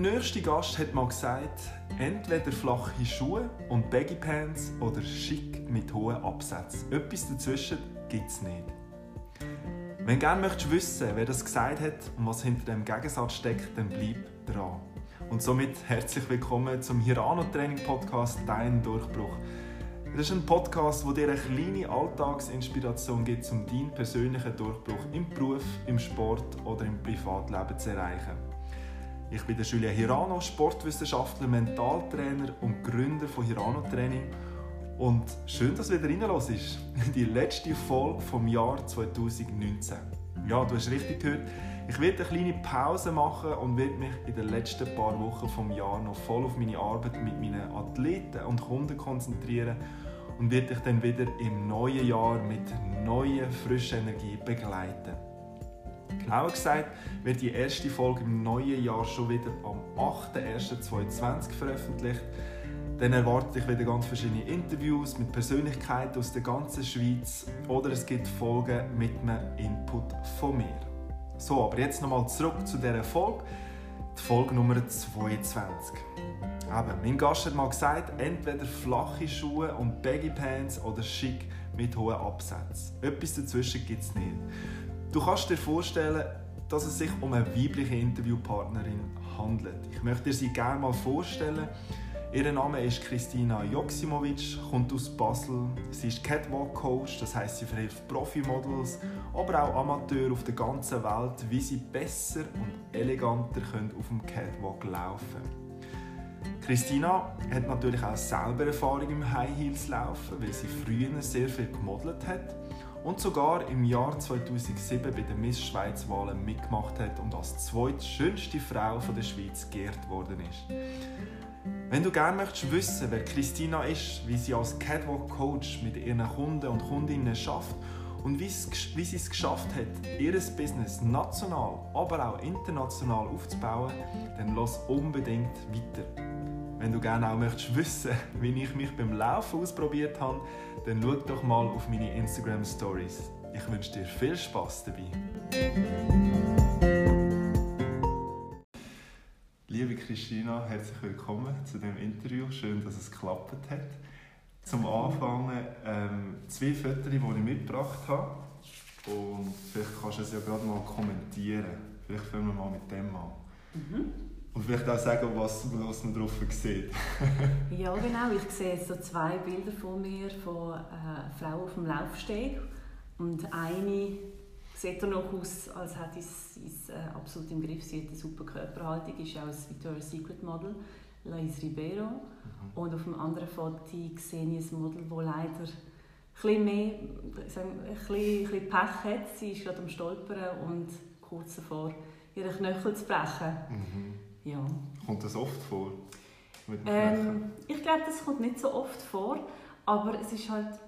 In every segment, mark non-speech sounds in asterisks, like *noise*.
Mein nächster Gast hat mal gesagt, entweder flache Schuhe und Baggy Pants oder schick mit hohen Absätzen. Etwas dazwischen gibt es nicht. Wenn du gerne möchtest wissen, wer das gesagt hat und was hinter dem Gegensatz steckt, dann bleib dran. Und somit herzlich willkommen zum Hirano Training Podcast Dein Durchbruch. Das ist ein Podcast, wo dir eine kleine Alltagsinspiration gibt, um deinen persönlichen Durchbruch im Beruf, im Sport oder im Privatleben zu erreichen. Ich bin der Julia Hirano, Sportwissenschaftler, Mentaltrainer und Gründer von Hirano Training. Und schön, dass du wieder reinlässt. *laughs* Die letzte Folge vom Jahr 2019. Ja, du hast richtig gehört. Ich werde eine kleine Pause machen und werde mich in den letzten paar Wochen vom Jahr noch voll auf meine Arbeit mit meinen Athleten und Kunden konzentrieren und werde dich dann wieder im neuen Jahr mit neuer, frischer Energie begleiten. Genauer gesagt wird die erste Folge im neuen Jahr schon wieder am 8.1.2020 veröffentlicht. Dann erwartet dich wieder ganz verschiedene Interviews mit Persönlichkeiten aus der ganzen Schweiz oder es gibt Folgen mit einem Input von mir. So, aber jetzt nochmal zurück zu dieser Folge, die Folge Nummer 22. Eben, mein Gast hat mal gesagt, entweder flache Schuhe und Baggy Pants oder schick mit hohen Absätzen. Etwas dazwischen gibt es nicht. Du kannst dir vorstellen, dass es sich um eine weibliche Interviewpartnerin handelt. Ich möchte dir sie gerne mal vorstellen. Ihr Name ist Kristina Joksimovic, kommt aus Basel. Sie ist Catwalk-Coach, das heißt, sie verhilft Profimodels, aber auch Amateure auf der ganzen Welt, wie sie besser und eleganter können auf dem Catwalk laufen. Christina hat natürlich auch selber Erfahrung im High Heels laufen, weil sie früher sehr viel gemodelt hat und sogar im Jahr 2007 bei den Miss Schweiz Wahlen mitgemacht hat und als zweitschönste Frau der Schweiz geehrt worden ist. Wenn du gerne möchtest wissen, wer Christina ist, wie sie als Catwalk Coach mit ihren Kunden und Kundinnen schafft und wie sie es geschafft hat, ihr Business national, aber auch international aufzubauen, dann lass unbedingt weiter. Wenn du gerne auch möchtest wissen, *laughs* wie ich mich beim Laufen ausprobiert habe, dann schau doch mal auf meine Instagram Stories. Ich wünsche dir viel Spaß dabei. Liebe Christina, herzlich willkommen zu dem Interview. Schön, dass es geklappt hat. Zum Anfang ähm, zwei Fotos, die ich mitgebracht habe. Und vielleicht kannst du es ja gerade mal kommentieren. Vielleicht fangen wir mal mit dem an. Mhm. Und vielleicht auch sagen, was, was man drauf sieht. *laughs* ja, genau. Ich sehe jetzt so zwei Bilder von mir von äh, Frau auf dem Laufsteg. Und eine sieht er noch aus, als hätte es es äh, absolut im Griff. Sie hat eine super Körperhaltung, ist auch ein Victoria's Secret Model, Lais Ribeiro. Mhm. Und auf dem anderen Foto sehe ich ein Model, das leider ein mehr, sagen, ein bisschen, ein bisschen Pech hat. Sie ist gerade am Stolpern und kurz davor, ihre Knöchel zu brechen. Mhm. Ja. Kommt das oft vor? Ähm, ich glaube, das kommt nicht so oft vor, aber es ist halt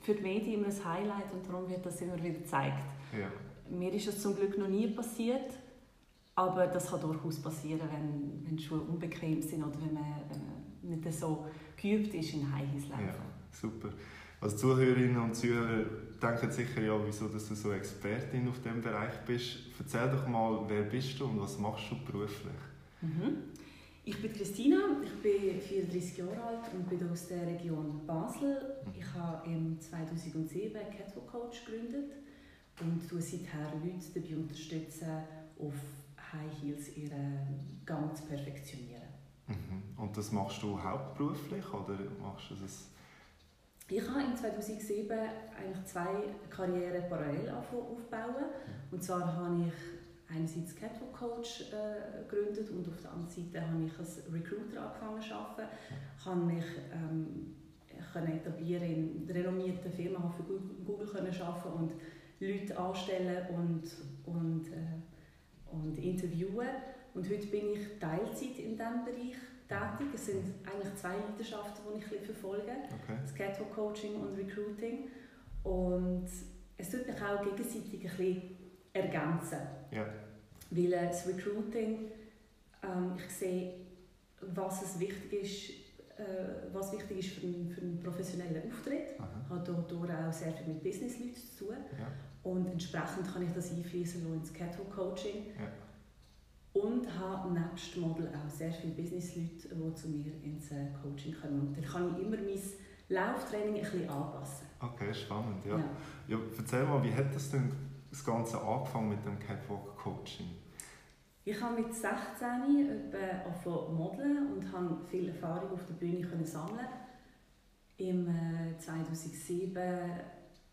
für die Medien immer ein Highlight und darum wird das immer wieder gezeigt. Ja. Mir ist das zum Glück noch nie passiert, aber das kann durchaus passieren, wenn, wenn Schuhe unbequem sind oder wenn man, wenn man nicht so geübt ist in High Heels laufen. Ja, super. Als Zuhörerinnen und Zuhörer denken sicher ja, wieso dass du so Expertin auf diesem Bereich bist. Erzähl doch mal, wer bist du und was machst du beruflich? Mhm. Ich bin Christina, ich bin 34 Jahre alt und bin aus der Region Basel. Mhm. Ich habe im 2007 Catwalk Coach gegründet und tue seither Leute dabei unterstützen, auf High Heels ihren Gang zu perfektionieren. Mhm. Und das machst du hauptberuflich oder machst du das? Ich habe in 2007 eigentlich zwei Karrieren parallel aufbauen. Mhm. Und zwar habe ich einerseits Catwalk Coach äh, gegründet und auf der anderen Seite habe ich als Recruiter angefangen zu arbeiten. Ich habe mich ähm, etablieren in renommierten Firmen, habe für Google können arbeiten und Leute anstellen und, und, äh, und interviewen. Und heute bin ich Teilzeit in diesem Bereich tätig. Es sind eigentlich zwei Leidenschaften, die ich verfolge. Okay. Das Catwalk Coaching und Recruiting. Und es tut mich auch gegenseitig ein bisschen ergänzen. Ja. Weil äh, das Recruiting, ähm, ich sehe, was es wichtig ist, äh, was wichtig ist für einen, für einen professionellen Auftritt. Aha. Hat dort auch sehr viel mit Businessleuten zu tun. Ja. Und entsprechend kann ich das einfließen ins Catwalk Coaching. Ja. Und habe nebst Model auch sehr viele Businessleute, die zu mir ins äh, Coaching kommen. Und dann kann ich immer mein Lauftraining ein bisschen anpassen. Okay, spannend. Ja. Ja. ja. erzähl mal, wie hat das denn das Ganze angefangen mit dem Catwalk-Coaching? Ich habe mit 16 etwa von modeln und habe viel Erfahrung auf der Bühne können sammeln. Im 2007 äh,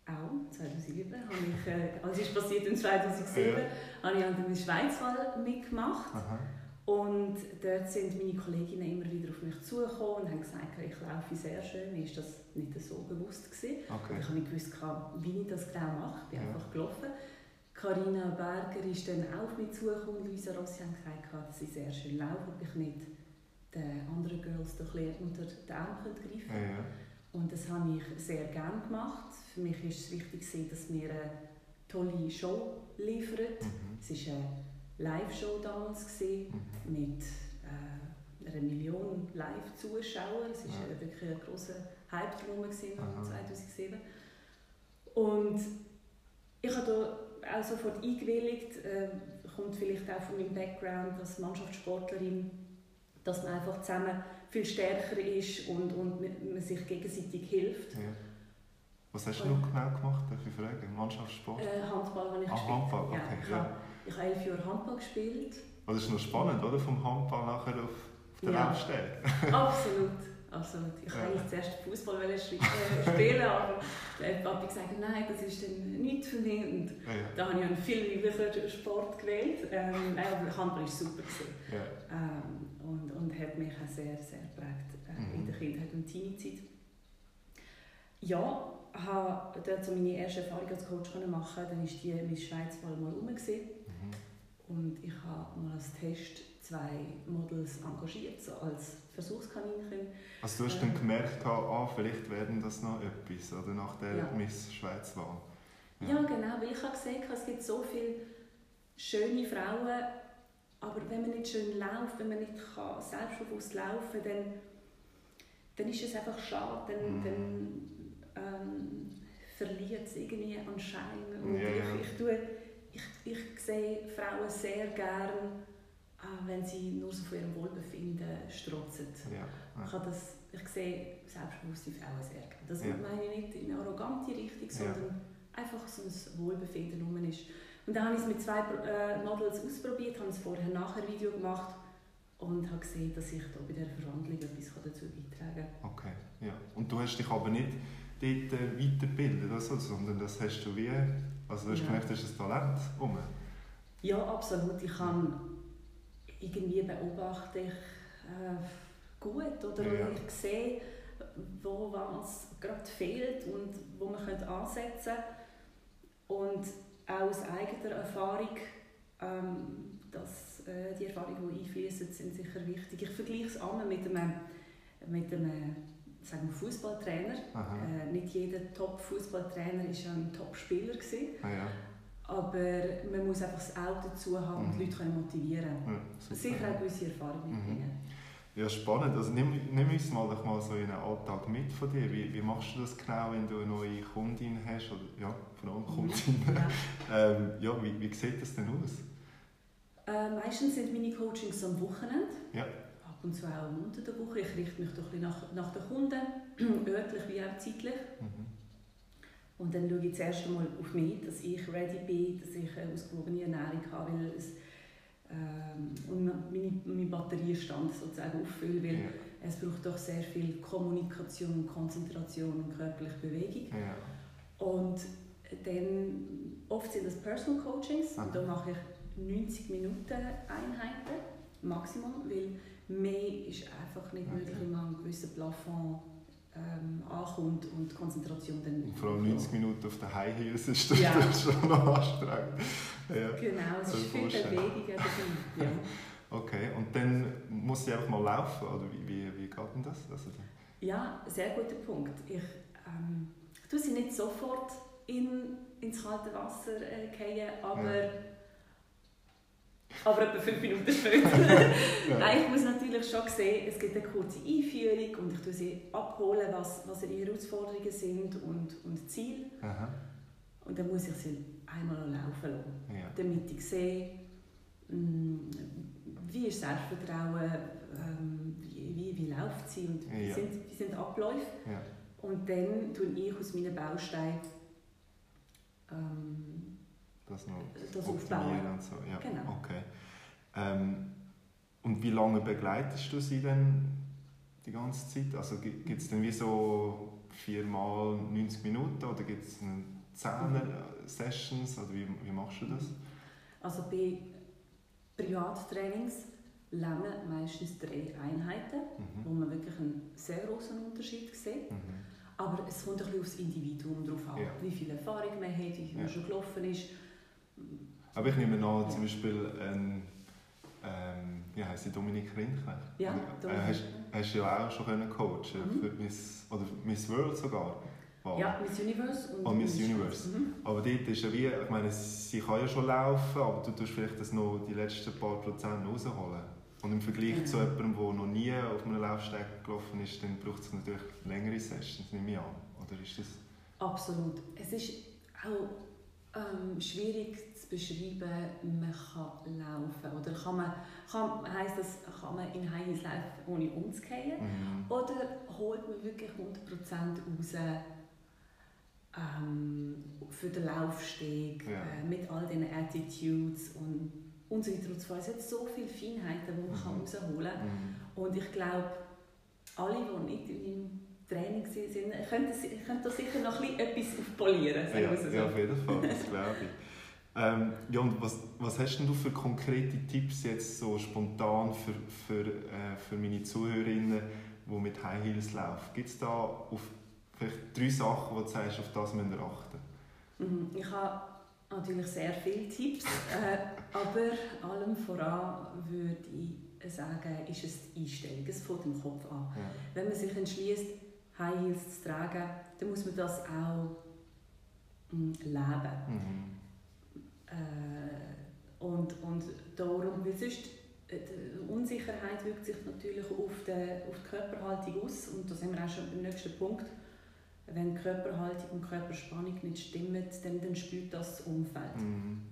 auch 2007 habe ich, also ist passiert in 2007, ja. habe ich an der Schweizwahl mitgemacht. Aha. Und dort sind meine Kolleginnen immer wieder auf mich zugekommen und haben gesagt, ich laufe sehr schön. Mir war das nicht so bewusst. Gewesen. Okay. Ich habe nicht gewusst, wie ich das genau mache. Ich bin ja. einfach gelaufen. Carina Berger ist dann auch auf mich zugekommen und Luisa Rossi haben gesagt, dass ich sehr schön laufe, ob ich nicht den anderen Girls doch unter den Arm greifen könnte. Ja, und das habe ich sehr gerne gemacht. Für mich war es wichtig, dass wir eine tolle Show liefern. Mhm. Es war eine Live-Show damals mhm. mit äh, einer Million Live-Zuschauern. Es war ja. wirklich ein grosser Hype drum 2007. Und ich habe da auch sofort eingewilligt, äh, kommt vielleicht auch von meinem Background als Mannschaftssportlerin, dass man einfach zusammen viel stärker ist und, und man sich gegenseitig hilft. Ja. Was hast du noch genau gemacht, darf ich fragen? Mannschaftssport? Äh, Handball habe ich ah, gespielt. Handball, okay. Ja, ich. Habe, elf Jahre Handball gespielt. Oh, das ist noch spannend, oder? Vom Handball nachher auf, auf den ja. Laufsteg. Absolut. Absolut. Ich wollte ja. eigentlich zuerst Fußball äh, spielen, aber der Papi gesagt nein, das ist dann nichts für mich. Und ja, da habe ich einen viel lieblicheren Sport gewählt. Ähm, nein, aber Handball war super. Ja. Ähm, und, und hat mich auch sehr, sehr geprägt äh, mhm. in der Kindheit und Teenie-Zeit. Ja, habe dort so meine erste Erfahrung als Coach machen. Dann war die Miss Schweiz mal rum. Und ich habe mal als Test zwei Models engagiert, so als Versuchskaninchen. Also du hast dann ähm, gemerkt, ah, vielleicht werden das noch etwas, oder nach der ja. Miss Schweiz war. Ja. ja. genau, weil ich habe gesehen, es gibt so viele schöne Frauen, aber wenn man nicht schön läuft, wenn man nicht kann, selbstbewusst laufen kann, dann, dann ist es einfach schade, dann, mhm. dann ähm, verliert es irgendwie an Schein. Und ja, ich, ich, tue, ich, sehe Frauen sehr gerne Ah, wenn sie nur so von ihrem Wohlbefinden strotzen. Ja. Ja. Ich, das, ich sehe selbstbewusste Frauen sehr gerne. Das ja. meine ich nicht in eine arrogante Richtung, sondern einfach so ein Wohlbefinden rum ist. Und dann habe ich es mit zwei äh, Models ausprobiert, habe ein Vorher-Nachher-Video gemacht und habe gesehen, dass ich da bei dieser Verhandlung etwas dazu beitragen kann. Okay, ja. Und du hast dich aber nicht dort äh, weitergebildet, also, sondern das hast du wie, also du hast ja. gemerkt, du hast ein Talent rum. Ja, absolut. Ich habe irgendwie beobachte ich äh, gut oder ja. ich sehe, wo was gerade fehlt und wo man könnte ansetzen und auch aus eigener Erfahrung, ähm, dass äh, die Erfahrungen, die einfließen, sind sicher wichtig. Ich vergleiche es einmal mit einem, mit einem sagen Fußballtrainer. Äh, nicht jeder Top-Fußballtrainer war ein Top-Spieler. Ah, ja. Aber man muss einfach das Auto dazu haben und mhm. die Leute können motivieren ja, Sicher auch gewisse Erfahrungen mhm. mitbringen. Mhm. Ja, spannend. Also nimm, nimm uns mal, mal so in einen Alltag mit von dir. Wie, wie machst du das genau, wenn du eine neue Kundin hast? Oder, ja, vor allem mhm. Kundin. Ja. *laughs* ähm, ja, wie, wie sieht das denn aus? Äh, meistens sind meine Coachings am Wochenende. Ja. Und zu auch unter der Woche. Ich richte mich doch ein nach, nach den Kunden, *clears throat* örtlich wie auch zeitlich. Mhm. Und dann schaue ich zuerst einmal auf mich, dass ich ready bin, dass ich eine ausgewogene Ernährung habe, weil es, ähm, und meine, meine Batteriestand sozusagen auffüllen, weil ja. es braucht doch sehr viel Kommunikation, Konzentration und körperliche Bewegung. Ja. Und dann, oft sind das Personal Coachings, und da mache ich 90 Minuten Einheiten, Maximum, weil mehr ist einfach nicht okay. möglich, wenn man einen gewissen Plafond ähm, ankommt und die Konzentration dann... Und vor allem 90 Minuten auf den High Heels ist das, ja. *laughs* schon noch anstrengend. Ja. Genau, es ist viel Bewegung. *laughs* Ja. Okay, und dann muss sie einfach mal laufen, oder wie, wie, wie geht denn das? Also, ja, sehr guter Punkt. Ich ähm, tue sie nicht sofort in, ins kalte Wasser äh, fallen, aber... Ja aber etwa fünf Minuten später. *laughs* Nein, ich muss natürlich schon sehen, es gibt eine kurze Einführung und ich tue sie abholen, was, was ihre Herausforderungen sind und, und Ziele. Aha. Und dann muss ich sie einmal laufen lassen, ja. damit ich sehe, mm, wie ist Selbstvertrauen, ähm, wie, wie, wie läuft sie und wie, Ja. sind, wie sind Abläufe. Ja. Und dann tue ich aus meinen Bausteinen ähm, Das noch das optimieren und so. Ja. Genau. Okay. Ähm, und wie lange begleitest du sie denn die ganze Zeit? Also gibt es dann wie so viermal 90 Minuten oder gibt es 10 Sessions oder wie, wie machst du das? Also bei Privattrainings lernen meistens drei Einheiten, wo Mhm. man wirklich einen sehr großen Unterschied sieht. Mhm. Aber es kommt ein bisschen aufs Individuum drauf an, Ja. wie viel Erfahrung man hat, wie viel man Ja. schon gelaufen ist. Aber ich nehme an, zum Beispiel ein, ähm, wie heisst sie, Dominik Rindknecht? Ja, äh, hast, hast du ja auch schon können coachen Mhm. für Miss, oder Miss World sogar. Wow. Ja, Miss Universe und Oh, Miss Universe. Mhm. Aber dort ist ja wie, ich meine, sie kann ja schon laufen, aber du tust vielleicht das noch die letzten paar Prozent rausholen. Und im Vergleich Genau. zu jemandem, der noch nie auf einem Laufsteg gelaufen ist, dann braucht es natürlich längere Sessions, nehme ich an. Oder ist das... Absolut. Es ist auch ähm, schwierig zu beschreiben, man kann laufen. Oder kann man, kann, heisst das, kann man in High Heels laufen, ohne umzufallen? Mhm. Oder holt man wirklich 100% raus ähm, für den Laufsteg, Ja. äh, mit all diesen Attitudes und, und so weiter und so fort. Es hat so viele Feinheiten, die man Mhm. kann rausholen kann. Mhm. Und ich glaube, alle, die nicht in Training waren, könnten, si- könnten da sicher noch ein bisschen etwas aufpolieren. Ja, wir so. ja, auf jeden Fall, das glaube ich. Ähm, ja, und was, was hast denn du für konkrete Tipps jetzt so spontan für, für, äh, für meine Zuhörerinnen, die mit High Heels laufen? Gibt es da auf vielleicht drei Sachen, wo du sagst, auf das müsst ihr achten? Mhm. Ich habe natürlich sehr viele Tipps, äh, aber allem voran würde ich sagen, ist es die Einstellung. Es fängt im Kopf an. Ja. Wenn man sich entschließt, High Heels zu tragen, dann muss man das auch mm, leben. Mhm. Äh, und, und darum, weil sonst äh, die Unsicherheit wirkt sich natürlich auf die, auf die Körperhaltung aus und da sind wir auch schon beim nächsten Punkt. Wenn Körperhaltung und Körperspannung nicht stimmen, dann, dann spürt das das Umfeld. Mhm.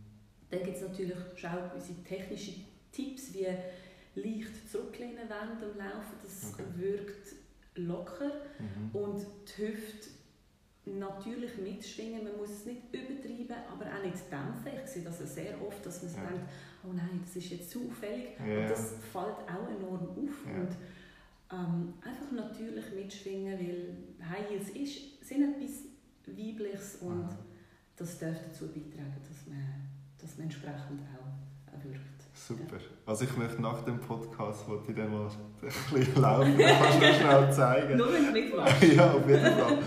Dann gibt es natürlich schon auch unsere technischen Tipps, wie leicht zurücklehnen während dem Laufen. Das Okay. wirkt locker Mhm. und die Hüfte natürlich mitschwingen. Man muss es nicht übertreiben, aber auch nicht dämpfen. Ich sehe das sehr oft, dass man sich Ja. denkt, oh nein, das ist jetzt zu auffällig. Ja. Und das fällt auch enorm auf. Ja. Und ähm, einfach natürlich mitschwingen, weil High Heels ist, sind etwas Weibliches und Aha. das darf dazu beitragen, dass man, dass man entsprechend auch, auch wirkt. Super. Also ich möchte nach dem Podcast, wollte ich dann mal ein bisschen laufen, dann kannst du mir schnell *laughs* zeigen. Nur wenn du mitmachst. *laughs* ja, auf jeden Fall.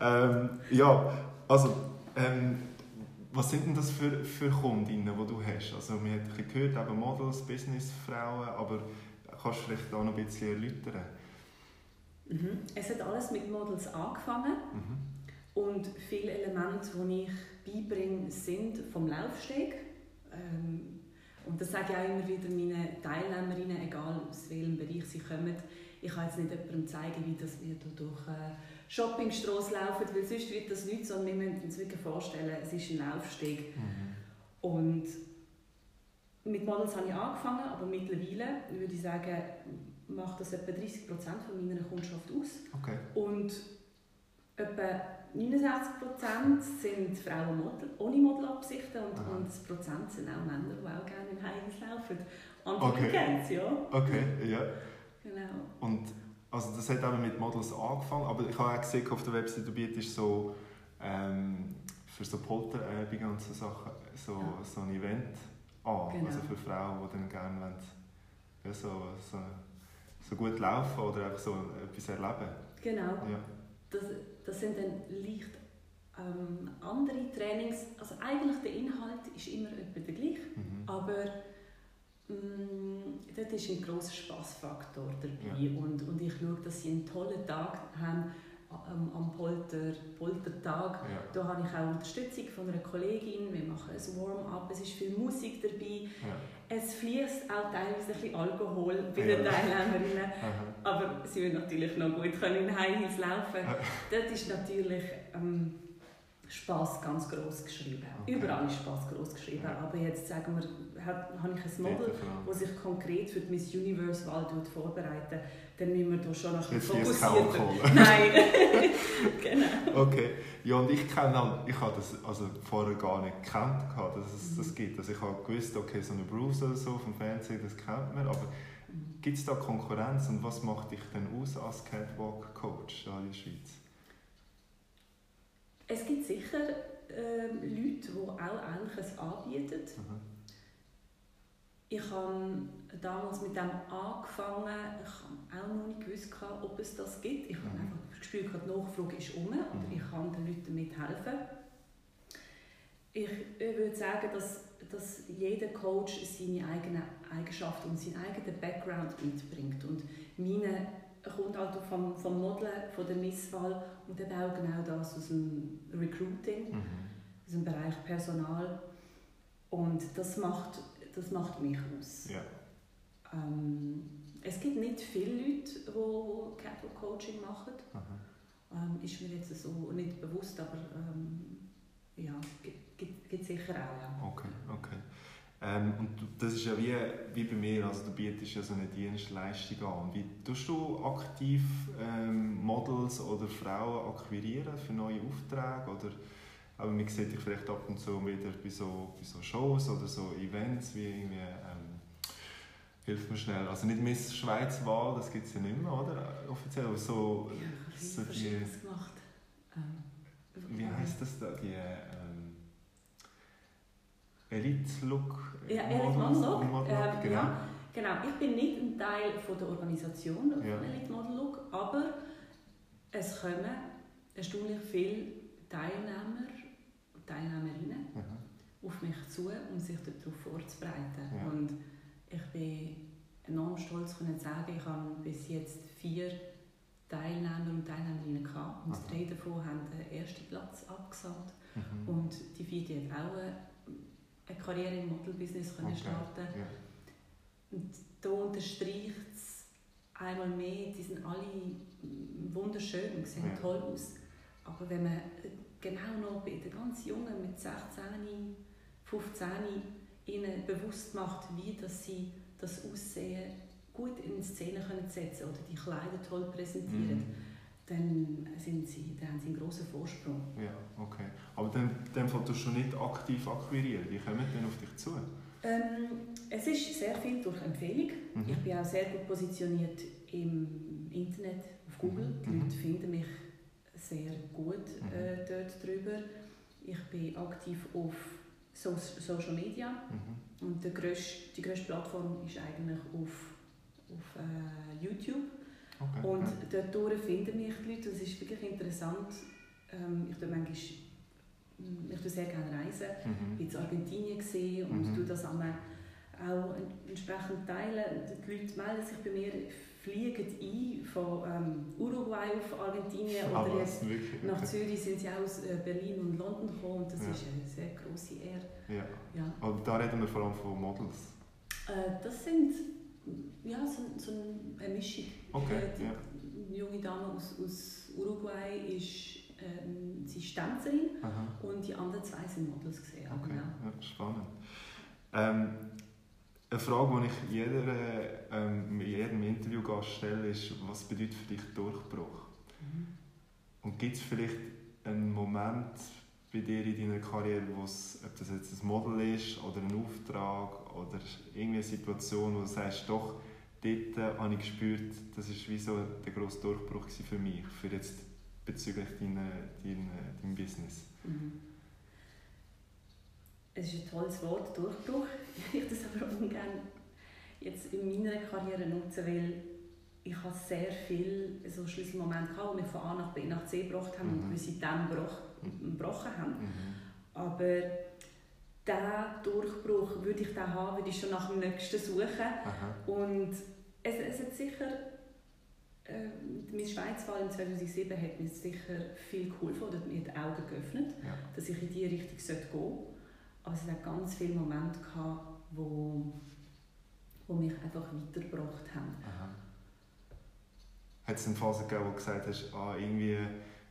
ähm, ja, also, ähm, was sind denn das für, für Kundinnen, die du hast? Also, wir haben gehört, eben Models, Businessfrauen, aber kannst du vielleicht auch noch ein bisschen erläutern? Mhm. Es hat alles mit Models angefangen. Mhm. Und viele Elemente, die ich beibringe, sind vom Laufsteg. Ähm, und das sage ich auch immer wieder meinen Teilnehmerinnen, egal aus welchem Bereich sie kommen. Ich kann jetzt nicht jemandem zeigen, wie das wir durch eine Shoppingstrasse laufen, weil sonst wird das nichts, sondern wir müssen uns wirklich vorstellen, es ist ein Laufsteg. Mhm. Und mit Models habe ich angefangen, aber mittlerweile würde ich sagen, macht das etwa 30% von meiner Kundschaft aus. Okay. Und etwa 69% sind Frauen Model, ohne Modelabsichten und, Aha. und das Prozent sind auch Männer, die auch gerne in Heims laufen. Und Okay. kennt ja. Okay, ja. Genau. Und also das hat eben mit Models angefangen, aber ich habe auch gesehen auf der Website, du bietest so ähm, für so Polterübungen und so Sachen so, Ja. so ein Event an. Genau. Also für Frauen, die dann gerne wollen, ja, so, so, so gut laufen oder einfach so etwas erleben. Genau. Ja. Das, das sind dann leicht ähm, andere Trainings. Also eigentlich der Inhalt ist immer etwa der gleiche, Mhm. aber mh, dort ist ein grosser Spaßfaktor dabei. Ja. Und, und ich schaue, dass sie einen tollen Tag haben am, am Polter, Poltertag. Ja. Da habe ich auch Unterstützung von einer Kollegin. Wir machen ein Warm-up, es ist viel Musik dabei. Ja. Es fließt auch teilweise ein bisschen Alkohol bei Ja. den Teilnehmerinnen. Aha. Aber sie will natürlich noch gut können in High Heels laufen. Ja. Das ist natürlich ähm, Spaß ganz groß geschrieben. Okay. Überall ist Spaß groß geschrieben. Ja. Aber jetzt sagen wir, habe ich ein Model, das sich konkret für die Miss Universe Wahl vorbereitet, dann müssen wir da schon noch bisschen hier fokussierter. Nein, *laughs* genau. Okay, ja und ich kenne ich habe das also vorher gar nicht gekannt, gehabt, dass es das gibt. Also ich habe gewusst, okay, so eine Bruce oder so vom Fernsehen, das kennt man, aber gibt es da Konkurrenz und was macht dich denn aus als Catwalk-Coach da in der Schweiz? Es gibt sicher ähm, Leute, die auch Ähnliches anbieten. Mhm. Ich habe damals mit dem angefangen. Ich habe auch noch nicht gewusst, ob es das gibt. Ich habe Mhm. einfach das Gefühl, gehabt, die Nachfrage ist um und Mhm. ich kann den Leuten damit helfen. Ich, ich würde sagen, dass, dass jeder Coach seine eigenen Eigenschaften und seinen eigenen Background mitbringt. Und meine kommt halt vom, vom Modeln, von der Misswahl und eben auch genau das aus dem Recruiting Mhm. aus dem Bereich Personal. Und das macht, das macht mich aus. Ja. Ähm, es gibt nicht viele Leute, die Catwalk Coaching machen. Ähm, ist mir jetzt so nicht bewusst, aber ähm, ja, gibt, gibt, gibt sicher auch. Ja. Okay, okay. Ähm, und das ist ja wie, wie bei mir, also du bietest ja so eine Dienstleistung an. Wie tust du aktiv ähm, Models oder Frauen akquirieren für neue Aufträge? Oder, aber man sieht dich vielleicht ab und zu wieder bei so, bei so Shows oder so Events wie irgendwie, ähm, hilf mir schnell, also nicht Miss Schweiz Wahl, das gibt es ja nicht mehr, oder? Offiziell, aber so, Ja, ich habe so die, gemacht. Ähm, wie heißt das da, die ähm, Elite-Look? Ja, Models- Elite Model Look. Model Ähm, genau. ja, genau. Ich bin nicht ein Teil von der Organisation von Ja. Elite Model Look, aber es kommen erstaunlich viele Teilnehmer und Teilnehmerinnen Mhm. auf mich zu, um sich darauf vorzubereiten. Ja. Und ich bin enorm stolz können sagen, ich habe bis jetzt vier Teilnehmer und Teilnehmerinnen gehabt und drei davon haben den ersten Platz abgesagt. Mhm. Und die vierte hat auch eine, Karriere im Modelbusiness Okay. starten Ja. Und da unterstreicht es einmal mehr, die sind alle wunderschön und sehen Ja. toll aus. Aber wenn man genau noch bei den ganz Jungen mit 16, 15 ihnen bewusst macht, wie dass sie das Aussehen gut in Szene können setzen oder die Kleider toll präsentieren, Mhm. Dann, sind sie, dann haben sie einen grossen Vorsprung. Ja, okay. Aber dann, dann du schon nicht aktiv akquirieren. Die kommen dann auf dich zu. Ähm, es ist sehr viel durch Empfehlung. Mhm. Ich bin auch sehr gut positioniert im Internet, auf Google. Mhm. Die Leute finden mich sehr gut Mhm. äh, dort drüber. Ich bin aktiv auf so Social Media Mhm. und der grösste, die grösste Plattform ist eigentlich auf, auf äh, YouTube. Okay. Und ja. dort finden mich die Leute. Das ist wirklich interessant. Ähm, ich tue manchmal ich tue sehr gerne reisen. Mhm. Ich war in Argentinien gesehen und Mhm. tue das einmal auch entsprechend teilen. Die Leute melden sich bei mir, fliegen ein von ähm, Uruguay auf Argentinien Ah, oder jetzt Wirklich? nach Okay. Zürich sind sie auch aus äh, Berlin und London gekommen und das Ja. ist eine sehr grosse Ehre. Ja. Ja. Aber da reden wir vor allem von Models. Äh, das sind ja, so, so eine Mischung. Okay, Äh, die, ja. die junge Dame aus, aus Uruguay ist, ähm, sie ist Tänzerin Aha. und die anderen zwei sind Models gesehen. Okay, Genau. ja, spannend. Ähm, eine Frage, die ich jeder, ähm, jedem Interviewgast stelle, ist, was bedeutet für dich Durchbruch? Mhm. Und gibt es vielleicht einen Moment bei dir in deiner Karriere, wo es, ob das jetzt ein Model ist oder ein Auftrag oder irgendeine Situation, wo du sagst, doch, dort äh, habe ich gespürt, das ist wie so der grosse Durchbruch für mich, für jetzt bezüglich deiner, deiner, deinem Business. Mhm. Es ist ein tolles Wort, Durchbruch. *laughs* Ich das aber ungern jetzt in meiner Karriere nutzen, weil ich habe sehr viele so Schlüsselmomente gehabt, die mich von A nach B nach C gebracht haben Mhm. und gewisse dann gebroch, gebrochen haben. Mhm. Aber diesen Durchbruch würde ich dann haben, würde ich schon nach dem nächsten suchen. Aha. Und es, es hat sicher, äh, meine Schweizwahl in 2007 hat mir sicher viel geholfen oder mir die Augen geöffnet, Ja. dass ich in diese Richtung gehen sollte. Aber es hat ganz viele Momente gehabt, wo, wo mich einfach weitergebracht haben. Aha. Hat es eine Phase gegeben, wo du gesagt hast, ah, irgendwie,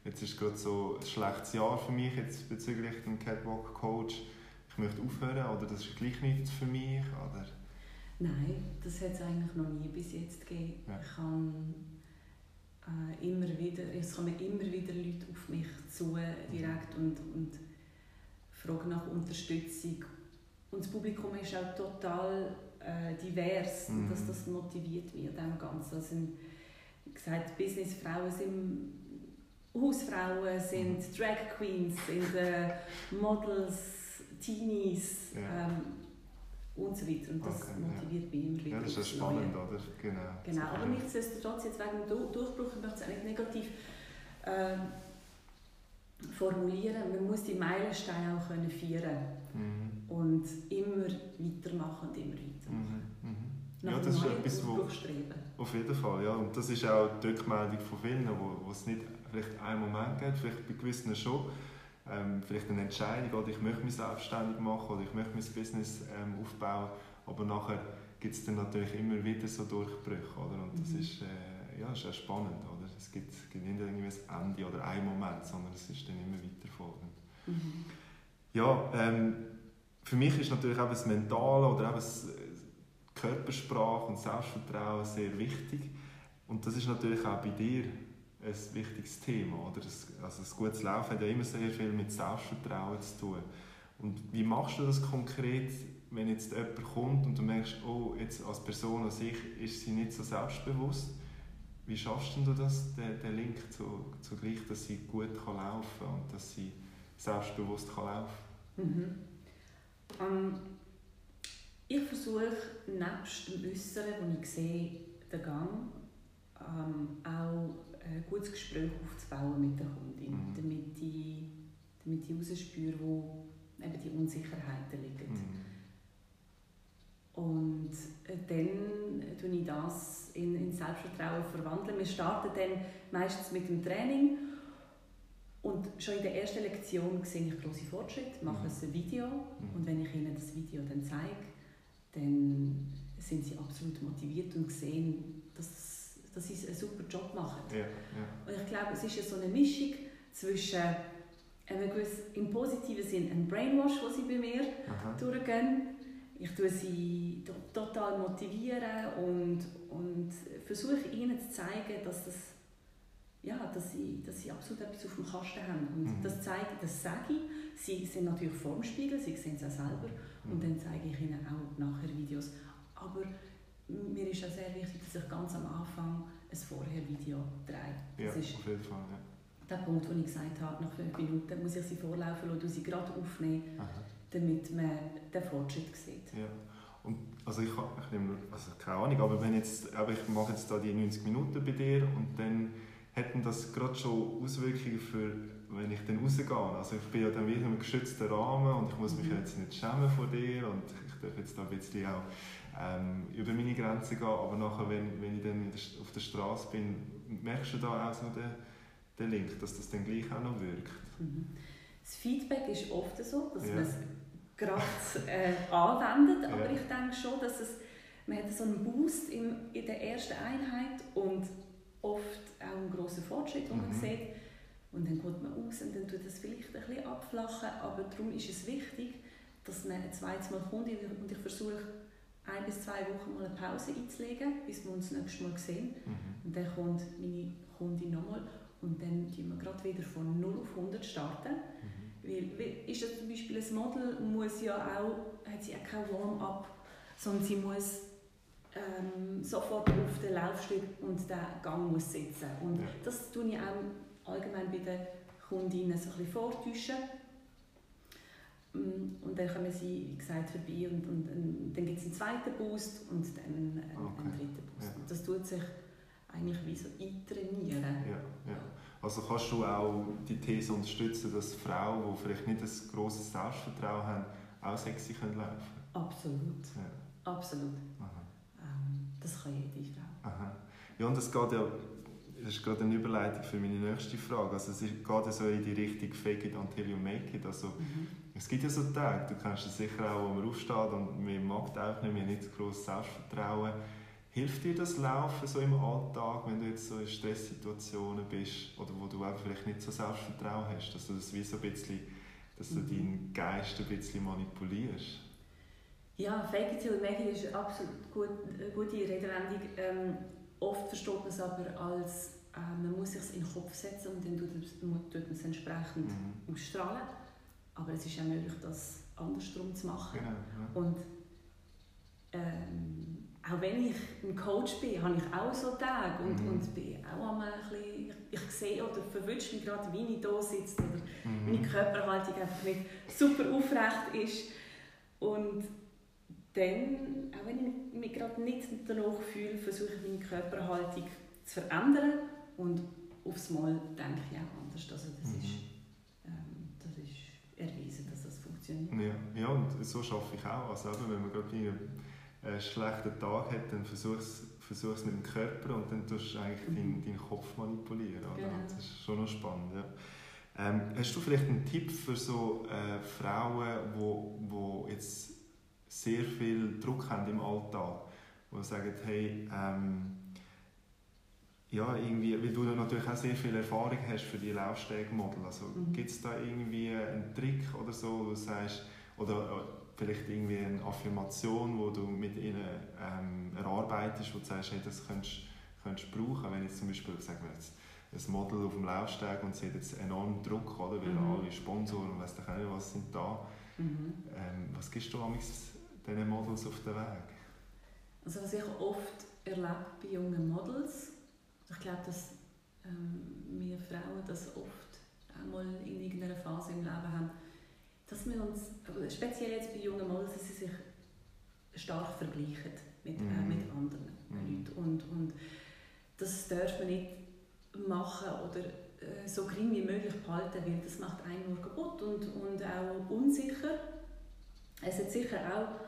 jetzt ist gerade so ein schlechtes Jahr für mich jetzt bezüglich dem Catwalk-Coach, ich möchte aufhören oder das ist gleich nichts für mich? Oder? Nein, das hat es eigentlich noch nie bis jetzt gegeben. Ja. Ich kann äh, immer wieder, es kommen immer wieder Leute auf mich zu direkt und, und fragen nach Unterstützung. Und das Publikum ist auch total äh, divers mhm. das, das motiviert mich an dem Ganzen. Also, wie gesagt, Businessfrauen sind Hausfrauen, sind mhm. Drag Queens, sind äh, Models, Teenies ja. ähm, und so weiter. Und das okay, motiviert ja. mich immer wieder. Ja, das ist spannend, Neue. oder? Genau. Genau, aber nichtsdestotrotz, jetzt wegen dem Durchbruch, ich möchte es auch nicht negativ äh, formulieren, man muss die Meilensteine auch können feiern mhm. und immer weitermachen und immer weiter. Mhm. Mhm. Ja, das ist etwas, wo, auf jeden Fall, ja. Und das ist auch die Rückmeldung von vielen, wo es nicht vielleicht einen Moment gibt, vielleicht bei gewissen schon, ähm, vielleicht eine Entscheidung, oder ich möchte mich selbstständig machen oder ich möchte mein Business ähm, aufbauen, aber nachher gibt es dann natürlich immer wieder so Durchbrüche, oder? Und das mhm. ist, äh, ja, ist auch spannend, oder? Es gibt, gibt nicht irgendwie ein Ende oder einen Moment, sondern es ist dann immer weiterfolgend. Mhm. Ja, ähm, für mich ist natürlich auch das Mentale oder auch das Körpersprache und Selbstvertrauen sehr wichtig. Und das ist natürlich auch bei dir ein wichtiges Thema. Oder? Also das gutes Laufen hat ja immer sehr viel mit Selbstvertrauen zu tun. Und wie machst du das konkret, wenn jetzt jemand kommt und du merkst, oh, jetzt als Person an sich ist sie nicht so selbstbewusst? Wie schaffst du das, den, den Link zu, zugleich, dass sie gut kann laufen kann und dass sie selbstbewusst kann laufen mhm. um, Ich versuche, nebst dem Äußeren, wo ich sehe, den Gang, um, auch ein gutes Gespräch aufzubauen mit der Kundin, mhm. damit ich, damit ich herausspüre, wo eben die Unsicherheiten liegen. Mhm. Und äh, dann tue ich das in, in Selbstvertrauen verwandeln. Wir starten dann meistens mit dem Training und schon in der ersten Lektion sehe ich große Fortschritte, mache mhm. ein Video mhm. und wenn ich ihnen das Video dann zeige, dann sind sie absolut motiviert und sehen, dass dass sie einen super Job machen. Ja, ja. Und ich glaube, es ist ja so eine Mischung zwischen einem gewissen, im positiven Sinn ein Brainwash, den sie bei mir Aha. durchgehen. Ich tue sie total motivieren und, und versuche ihnen zu zeigen, dass das ja, dass sie, dass sie absolut etwas auf dem Kasten haben. Und mhm. das zeige das sage ich. Sie sind natürlich vor dem Spiegel, sie sehen es auch selber. Mhm. Und dann zeige ich ihnen auch nachher Videos. Aber mir ist auch sehr wichtig, dass ich ganz am Anfang ein Vorher-Video drehe. Das ja, ist auf jeden Fall. Ja. Der Punkt, wo ich gesagt habe, nach fünf Minuten muss ich sie vorlaufen lassen und sie gerade aufnehmen, Aha. damit man den Fortschritt sieht. Ja. Und, also ich, ich nehme, also keine Ahnung, aber wenn jetzt, aber ich mache jetzt da die 90 Minuten bei dir und dann hätten das gerade schon Auswirkungen für, wenn ich dann rausgehe. Also ich bin ja dann wieder im geschützten Rahmen und ich muss mich mhm. jetzt nicht schämen vor dir und ich darf jetzt da ein bisschen auch ähm, über meine Grenzen gehen, aber nachher, wenn, wenn ich dann auf der Straße bin, merkst du da auch so den, den Link, dass das dann gleich auch noch wirkt? Mhm. Das Feedback ist oft so, dass ja. man es gerade äh, anwendet, aber ja. ich denke schon, dass es, man hat so einen Boost in, in der ersten Einheit und oft auch einen grossen Fortschritt, den man mhm. sieht. Und dann geht man aus und dann tut das vielleicht ein bisschen abflachen, aber darum ist es wichtig, dass man ein zweites Mal kommt und ich versuche ein bis zwei Wochen mal eine Pause einzulegen, bis wir uns das nächste Mal sehen. Mhm. Und dann kommt meine Kundin nochmal und dann starten wir gerade wieder von 0 auf 100 starten. Mhm. Weil, ist das zum Beispiel ein Model, muss ja auch, hat sie auch kein Warm-up, sondern sie muss ähm, sofort auf den Laufstück und den Gang muss sitzen. Und ja. das tue ich auch allgemein bei den Kundinnen so ein bisschen vortäuschen und dann kommen sie, wie gesagt, vorbei und, und, und dann gibt es einen zweiten Boost und dann einen, okay. einen dritten Boost. Ja. Das tut sich eigentlich wie so eintrainieren. Ja, ja. Also kannst du auch die These unterstützen, dass Frauen, die vielleicht nicht ein grosses Selbstvertrauen haben, auch sexy können laufen können? Absolut. Ja. Absolut. Ähm, das kann jede Frau. Aha. Ja, und das geht ja das ist gerade eine Überleitung für meine nächste Frage. Also es geht so in die Richtung Fake it until you make it. Also, mhm. Es gibt ja so Tage, du kennst es sicher auch, wo man aufsteht und man mag auch nicht, man hat nicht so grosses Selbstvertrauen. Hilft dir das Laufen so im Alltag, wenn du jetzt so in Stresssituationen bist oder wo du einfach vielleicht nicht so Selbstvertrauen hast, dass du das wie so ein bisschen, dass du mhm. deinen Geist ein bisschen manipulierst? Ja, Fake it it ist eine absolut gut, eine gute Redewendung. Ähm, oft versteht man es aber als, äh, man muss sich in den Kopf setzen und dann tut man es entsprechend mhm. ausstrahlen. Aber es ist auch möglich, das andersrum zu machen. Genau, ja. Und ähm, auch wenn ich ein Coach bin, habe ich auch so Tage und, mhm. und bin auch einmal ein bisschen, ich, ich sehe oder verwünsche mich gerade, wie ich da sitze oder mhm. meine Körperhaltung einfach nicht super aufrecht ist. Und dann, auch wenn ich mich gerade nicht danach fühle, versuche ich meine Körperhaltung zu verändern und aufs Mal denke ich auch anders. Also das, mhm. ist, ähm, das ist erwiesen, dass das funktioniert. Ja, ja und so schaffe ich auch. Also wenn man gerade einen schlechten Tag hat, dann versuch es mit dem Körper und dann tust du eigentlich mhm. deinen, deinen Kopf manipulieren. Genau. Das ist schon noch spannend. Ja. Ähm, hast du vielleicht einen Tipp für so äh, Frauen, die wo, wo jetzt sehr viel Druck haben im Alltag, wo sie sagen, hey, ähm, ja, irgendwie, weil du natürlich auch sehr viel Erfahrung hast für die Laufstegmodel, also mhm. gibt es da irgendwie einen Trick oder so, wo du sagst, oder äh, vielleicht irgendwie eine Affirmation, wo du mit ihnen ähm, erarbeitest, wo du sagst, hey, das könntest, könntest du brauchen, wenn jetzt zum Beispiel, sagen wir jetzt, ein Model auf dem Laufsteg und sie hat jetzt enormen Druck, oder? weil mhm. alle Sponsoren und weiss nicht was sind da. Mhm. Ähm, was gibst du diesen Models auf den Weg? Also was ich oft erlebe bei jungen Models, ich glaube, dass ähm, wir Frauen das oft einmal in irgendeiner Phase im Leben haben, dass wir uns, speziell jetzt bei jungen Models, dass sie sich stark vergleichen mit, äh, mhm. äh, mit anderen mhm. Leuten. Und, und das darf man nicht machen oder äh, so gering wie möglich behalten, weil das macht einen nur kaputt und, und auch unsicher. Es hat sicher auch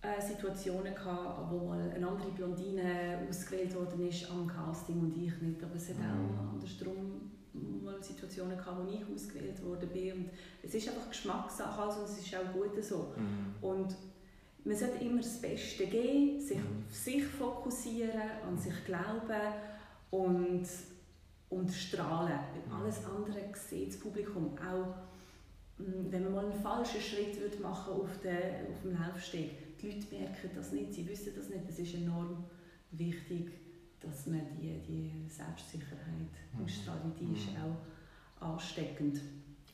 äh, Situationen gehabt, wo mal eine andere Blondine ausgewählt worden ist am Casting und ich nicht. Aber es hat auch mhm. andersrum mal Situationen gehabt, wo ich ausgewählt worden bin. Und es ist einfach Geschmackssache also, und es ist auch gut so. Mhm. Und man sollte immer das Beste geben, sich mhm. auf sich fokussieren, an sich glauben und, und strahlen. Mhm. Alles andere sieht das Publikum auch mm, wenn man mal einen falschen Schritt machen würde auf, auf dem Laufsteg, die Leute merken das nicht, sie wissen das nicht. Es ist enorm wichtig, dass man die, die Selbstsicherheit mhm. ausstrahlt. Die ist mhm. auch ansteckend.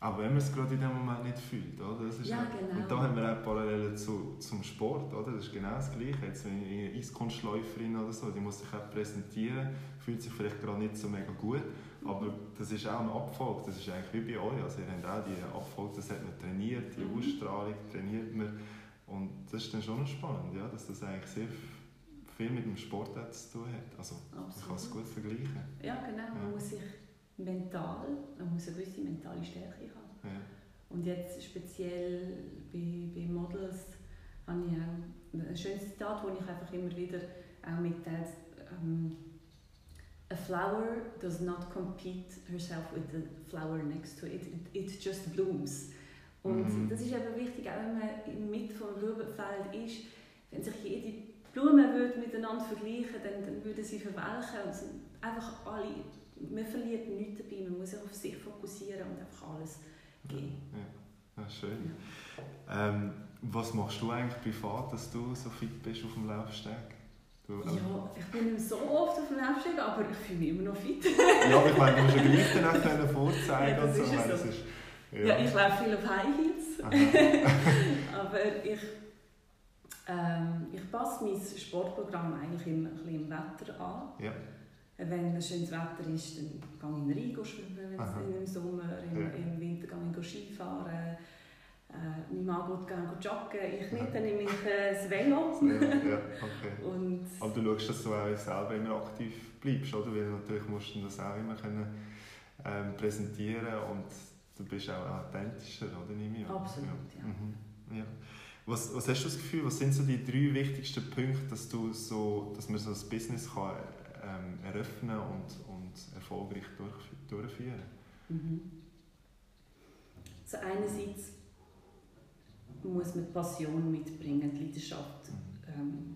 Aber wenn man es gerade in dem Moment nicht fühlt, oder? Das ist ja, genau. Und da haben wir auch Parallelen zu, zum Sport, oder? Das ist genau das Gleiche. Jetzt, wenn eine Eiskunstläuferin oder so, die muss sich auch präsentieren, fühlt sich vielleicht gerade nicht so mega gut, aber das ist auch ein Abfolg, das ist eigentlich wie bei euch. Also ihr habt auch die Abfolge, das hat man trainiert, die mhm. Ausstrahlung trainiert man. Und das ist dann schon spannend, ja, dass das eigentlich sehr viel mit dem Sport zu tun hat. Also Absolut. man kann es gut vergleichen. Ja, genau. Man ja. muss sich mental, man muss eine gewisse mentale Stärke haben. Ja. Und jetzt speziell bei, bei Models habe ich auch ein schönes Zitat, das ich einfach immer wieder auch mitteile. Um, a flower does not compete herself with the flower next to it. It, it just blooms. Und mhm. das ist eben wichtig, auch wenn man der Mitte des Blumenfeld ist, wenn sich jede Blume würde miteinander vergleichen dann, dann würden sie verwelken. Sind einfach alle, man verliert nichts dabei, man muss sich auf sich fokussieren und einfach alles geben. Ja, ja. schön. Ja. Ähm, was machst du eigentlich privat, dass du so fit bist auf dem Laufsteg? Du, ähm, ja, ich bin nicht so oft auf dem Laufsteg, aber ich fühle mich immer noch fit. ja, aber ich meine, du musst ja gleich dann auch vorzeigen *laughs* ja, und so. Ist so. Ja. ja, ich laufe viel auf High Heels. *laughs* Aber ich, ähm, ich passe mein Sportprogramm eigentlich im, ein bisschen im Wetter an. Ja. Wenn es schönes Wetter ist, dann gehe ich in den Rhein schwimmen, im Sommer, im, ja. im Winter gehe ich Skifahren. Äh, mein Mann geht gerne joggen, ich nicht, dann nehme ich äh, das Velo. ja, ja, okay. *laughs* Und Aber du schaust, dass du auch selber immer aktiv bleibst, oder? Weil natürlich musst du das auch immer können, ähm, präsentieren und du bist auch authentischer, oder? Nehme Absolut, ja. Mhm. ja. Was, was hast du das Gefühl, was sind so die drei wichtigsten Punkte, dass, du so, dass man so ein Business kann, ähm, eröffnen und, und erfolgreich durch, durchführen mhm. Also einerseits muss man die Passion mitbringen, die Leidenschaft. Mhm. Ähm,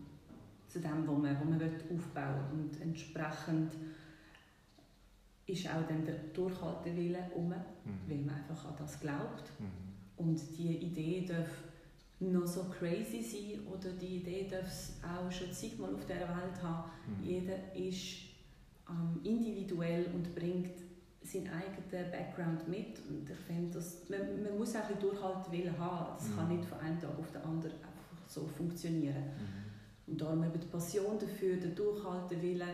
zu dem, was man, was man aufbauen will. Und entsprechend ist auch dann der Durchhaltewille um, mhm. weil man einfach an das glaubt. Mhm. Und die Idee darf noch so crazy sein oder die Idee darf es auch schon zigmal auf der Welt haben. Mhm. Jeder ist ähm, individuell und bringt seinen eigenen Background mit. Und ich finde, dass man, man muss auch ein Durchhaltewillen haben. Das mhm. kann nicht von einem Tag auf den anderen einfach so funktionieren. Mhm. Und darum eben die Passion dafür, der Durchhaltewillen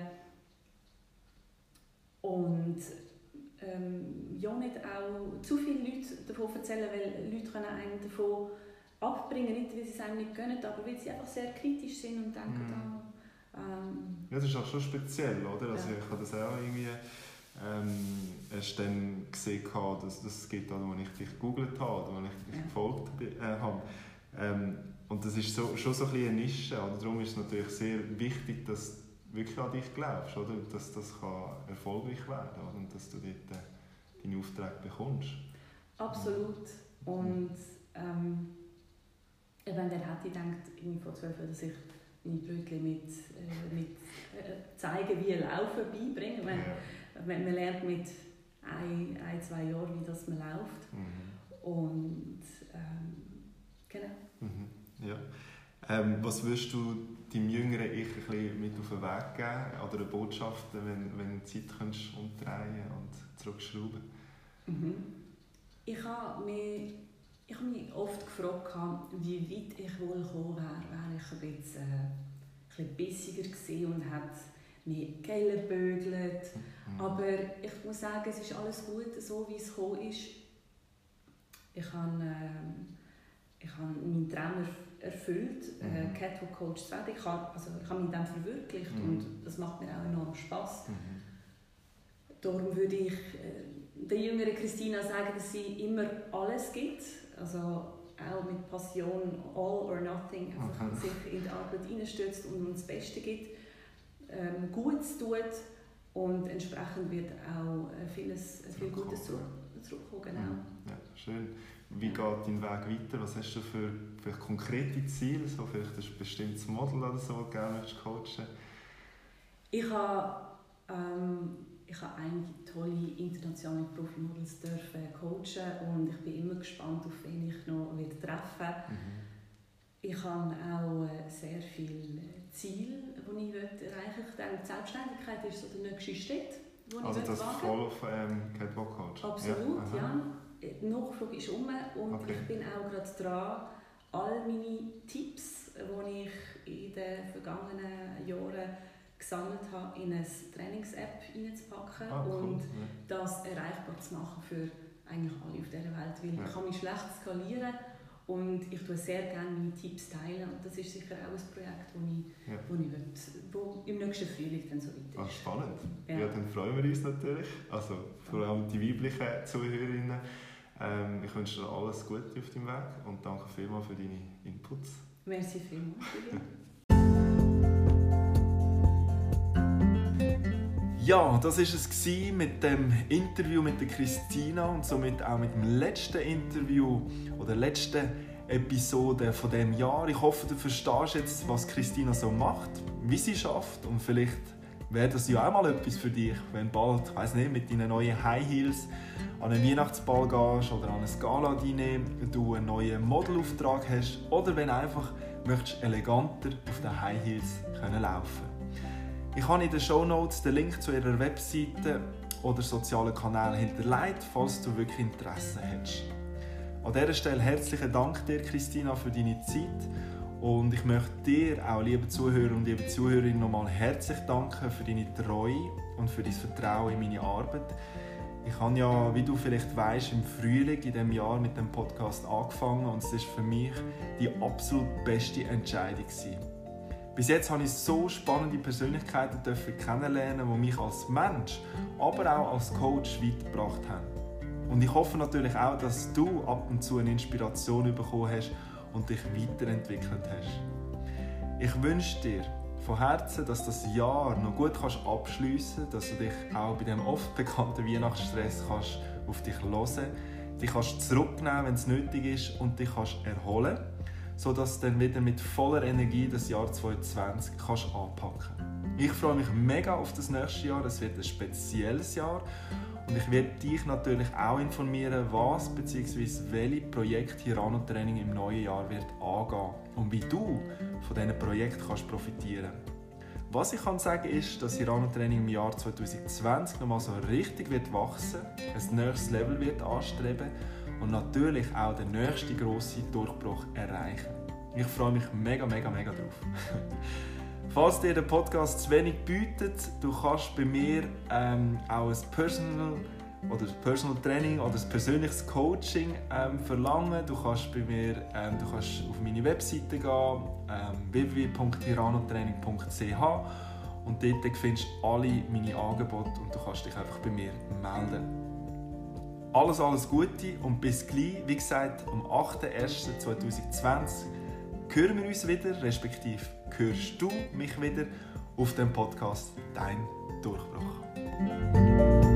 und ähm, ja nicht auch zu viele Leute davon erzählen, weil Leute können einen davon abbringen, nicht weil sie es einem nicht gönnen, aber weil sie einfach sehr kritisch sind und denken, mm. ähm, Ja, das ist auch schon speziell, oder? Also ja. ich habe das auch irgendwie ähm, erst dann gesehen, dass das geht, als ich dich gegoogelt habe oder als ich dich ja. gefolgt äh, habe. Ähm, und das ist so, schon so ein eine Nische, oder? darum ist es natürlich sehr wichtig, dass wirklich an dich glaubst, oder? dass das kann erfolgreich werden kann und dass du dort äh, deine Aufträge bekommst. Absolut. Und ähm, wenn der hätte gedacht, irgendwie vor zwölf dass ich meine Brötchen mit, äh, mit äh, zeigen, wie laufen, beibringe. Ich meine, man, man lernt mit ein, ein, zwei Jahren, wie das man läuft. Mhm. Und ähm, genau. Mhm. Ja. Ähm, was würdest du deinem jüngeren Ich ein bisschen mit auf den Weg geben? Oder eine Botschaft, wenn, wenn du Zeit umdrehen und zurückschrauben mhm. Ich habe mich, ich habe mich oft gefragt, wie weit ich wohl gekommen wäre, wäre ich ein bisschen, äh, ein bisschen bissiger gewesen und hätte mich gellenbögelt. Mhm. Aber ich muss sagen, es ist alles gut, so wie es gekommen ist. Ich habe, äh, ich habe meinen Traum erfüllt, äh, mhm. äh, Catwalk Coach zu werden. Ich habe, also, ich habe mich dann verwirklicht mhm. und das macht mir auch enorm Spass. Mhm. Darum würde ich äh, der jüngeren Christina sagen, dass sie immer alles gibt. Also auch mit Passion, all or nothing, einfach okay. sich in die Arbeit hineinstürzt und uns das Beste gibt, ähm, Gutes tut und entsprechend wird auch äh, vieles, viel Gutes zurückkommen. Genau. Ja, schön. Wie geht dein Weg weiter? Was hast du für, für konkrete Ziele? So vielleicht ein bestimmtes Model oder so, das du gerne coachen Ich habe, ähm, ich habe einige tolle internationale Profimodels dürfen coachen und ich bin immer gespannt, auf wen ich noch wird treffen mhm. Ich habe auch äh, sehr viele Ziele, die ich erreichen möchte. Ich denke, die Selbstständigkeit ist so der nächste Schritt, den also ich das wagen. auf ähm, Catwalk Coach? Absolut, ja. ja die Nachfrage ist um und okay. ich bin auch gerade dran, all meine Tipps, die ich in den vergangenen Jahren gesammelt habe, in eine Trainings-App hineinzupacken ah, cool. und das erreichbar zu machen für eigentlich alle auf dieser Welt, weil ja. ich kann mich schlecht skalieren und ich tue sehr gerne meine Tipps teilen und das ist sicher auch ein Projekt, das ich, ja. wo ich will, wo im nächsten Frühling dann so weit ah, ist. Ah, spannend. Ja. ja. dann freuen wir uns natürlich, also vor allem die weiblichen Zuhörerinnen ähm, ich wünsche dir alles Gute auf deinem Weg und danke vielmals für deine Inputs. Merci vielmals. *laughs* Ja, das war es mit dem Interview mit der Christina und somit auch mit dem letzten Interview oder letzten Episode von dem Jahr. Ich hoffe, du verstehst jetzt, was Christina so macht, wie sie schafft und vielleicht wäre das ja auch mal etwas für dich, wenn bald, ich weiß nicht, mit deinen neuen High Heels an einen Weihnachtsball gehst oder an eine Gala diner, du einen neuen Modelauftrag hast oder wenn einfach möchtest eleganter auf den High Heels können laufen. Ich habe in den Show Notes den Link zu ihrer Webseite oder sozialen Kanälen hinterlegt, falls du wirklich Interesse hast. An dieser Stelle herzlichen Dank dir, Christina, für deine Zeit und ich möchte dir, auch liebe Zuhörer und liebe Zuhörerinnen, nochmal herzlich danken für deine Treue und für dein Vertrauen in meine Arbeit. Ich habe ja, wie du vielleicht weißt, im Frühling in diesem Jahr mit dem Podcast angefangen und es ist für mich die absolut beste Entscheidung gewesen. Bis jetzt habe ich so spannende Persönlichkeiten kennenlernen, die mich als Mensch, aber auch als Coach weitergebracht haben. Und ich hoffe natürlich auch, dass du ab und zu eine Inspiration bekommen hast und dich weiterentwickelt hast. Ich wünsche dir von Herzen, dass das Jahr noch gut kannst abschliessen, dass du dich auch bei dem oft bekannten Weihnachtsstress kannst auf dich hören, dich kannst zurücknehmen, wenn es nötig ist und dich kannst erholen, sodass du dann wieder mit voller Energie das Jahr 2020 kannst anpacken Ich freue mich mega auf das nächste Jahr. Es wird ein spezielles Jahr. Und ich werde dich natürlich auch informieren, was bzw. welche Projekte Hirano Training im neuen Jahr wird angehen und wie du von diesen Projekten kannst profitieren Was ich kann sagen ist, dass Hirano Training im Jahr 2020 nochmal so richtig wird wachsen, ein nächstes Level wird anstreben und natürlich auch den nächsten grossen Durchbruch erreichen. Ich freue mich mega, mega, mega drauf. *laughs* Falls dir der Podcast zu wenig bietet, du kannst bei mir ähm, auch ein Personal oder Personal Training oder ein persönliches Coaching ähm, verlangen. Du kannst bei mir ähm, du kannst auf meine Webseite gehen, ähm, www.tiranotraining.ch und dort findest du alle meine Angebote und du kannst dich einfach bei mir melden. Alles, alles Gute und bis gleich. Wie gesagt, am 8.01.2020 hören wir uns wieder, respektive hörst du mich wieder auf dem Podcast Dein Durchbruch.